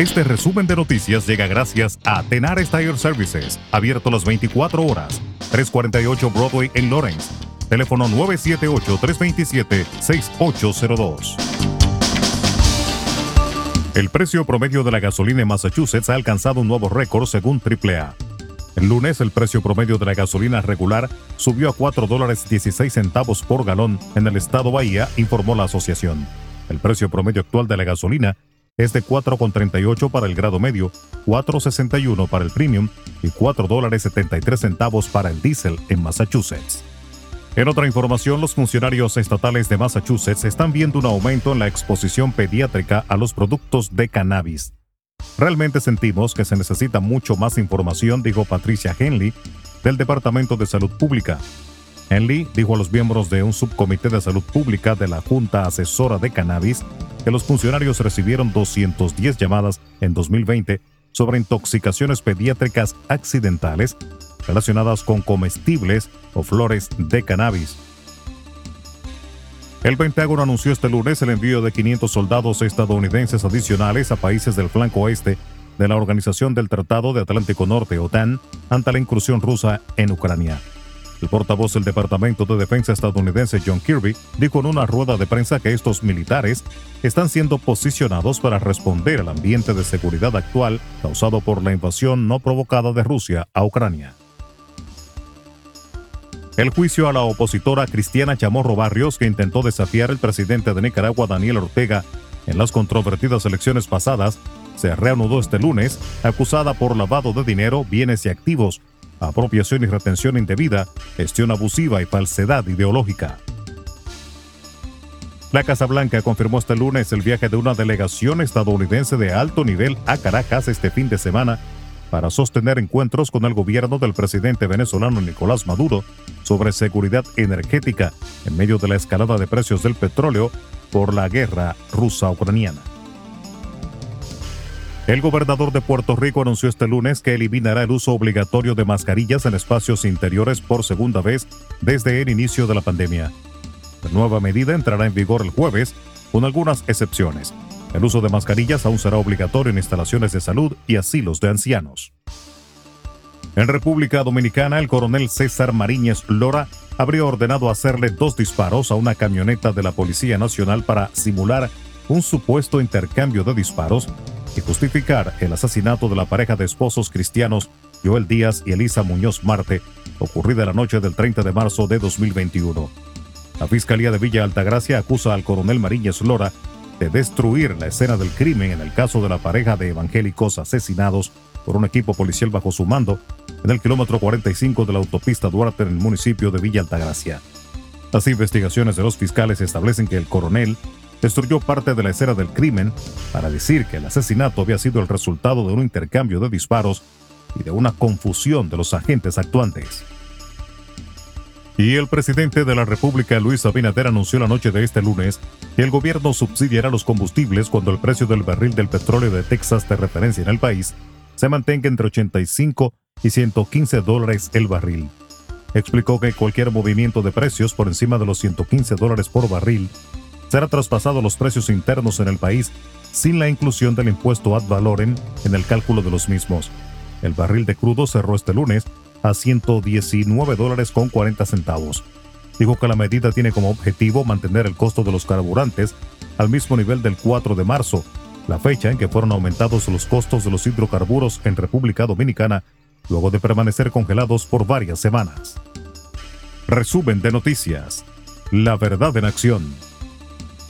Este resumen de noticias llega gracias a Tenar Tire Services, abierto las 24 horas, 348 Broadway en Lawrence. Teléfono 978-327-6802. El precio promedio de la gasolina en Massachusetts ha alcanzado un nuevo récord según AAA. El lunes, el precio promedio de la gasolina regular subió a 4 dólares 16 centavos por galón en el estado Bahía, informó la asociación. El precio promedio actual de la gasolina es de 4,38 para el grado medio, 4,61 para el premium y 4 dólares 73 centavos para el diésel en Massachusetts. En otra información, los funcionarios estatales de Massachusetts están viendo un aumento en la exposición pediátrica a los productos de cannabis. Realmente sentimos que se necesita mucho más información, dijo Patricia Henley, del Departamento de Salud Pública. Henley dijo a los miembros de un subcomité de salud pública de la Junta Asesora de Cannabis que los funcionarios recibieron 210 llamadas en 2020 sobre intoxicaciones pediátricas accidentales relacionadas con comestibles o flores de cannabis. El Pentágono anunció este lunes el envío de 500 soldados estadounidenses adicionales a países del flanco oeste de la Organización del Tratado de Atlántico Norte, OTAN, ante la incursión rusa en Ucrania. El portavoz del Departamento de Defensa estadounidense John Kirby dijo en una rueda de prensa que estos militares están siendo posicionados para responder al ambiente de seguridad actual causado por la invasión no provocada de Rusia a Ucrania. El juicio a la opositora Cristiana Chamorro Barrios, que intentó desafiar al presidente de Nicaragua, Daniel Ortega, en las controvertidas elecciones pasadas, se reanudó este lunes, acusada por lavado de dinero, bienes y activos, apropiación y retención indebida, gestión abusiva y falsedad ideológica. La Casa Blanca confirmó este lunes el viaje de una delegación estadounidense de alto nivel a Caracas este fin de semana para sostener encuentros con el gobierno del presidente venezolano Nicolás Maduro sobre seguridad energética en medio de la escalada de precios del petróleo por la guerra rusa-ucraniana. El gobernador de Puerto Rico anunció este lunes que eliminará el uso obligatorio de mascarillas en espacios interiores por segunda vez desde el inicio de la pandemia. La nueva medida entrará en vigor el jueves, con algunas excepciones. El uso de mascarillas aún será obligatorio en instalaciones de salud y asilos de ancianos. En República Dominicana, el coronel César Mariñez Lora habría ordenado hacerle dos disparos a una camioneta de la Policía Nacional para simular un supuesto intercambio de disparos y justificar el asesinato de la pareja de esposos cristianos Joel Díaz y Elisa Muñoz Marte, ocurrida la noche del 30 de marzo de 2021. La Fiscalía de Villa Altagracia acusa al coronel Mariñez Lora de destruir la escena del crimen en el caso de la pareja de evangélicos asesinados por un equipo policial bajo su mando en el kilómetro 45 de la autopista Duarte en el municipio de Villa Altagracia. Las investigaciones de los fiscales establecen que el coronel destruyó parte de la escena del crimen para decir que el asesinato había sido el resultado de un intercambio de disparos y de una confusión de los agentes actuantes. Y el presidente de la República, Luis Abinader, anunció la noche de este lunes que el gobierno subsidiará los combustibles cuando el precio del barril del petróleo de Texas de referencia en el país se mantenga entre 85 y 115 dólares el barril. Explicó que cualquier movimiento de precios por encima de los 115 dólares por barril será traspasado los precios internos en el país sin la inclusión del impuesto ad valorem en el cálculo de los mismos. El barril de crudo cerró este lunes a 119 dólares con 40 centavos. Dijo que la medida tiene como objetivo mantener el costo de los carburantes al mismo nivel del 4 de marzo, la fecha en que fueron aumentados los costos de los hidrocarburos en República Dominicana, luego de permanecer congelados por varias semanas. Resumen de noticias. La verdad en acción.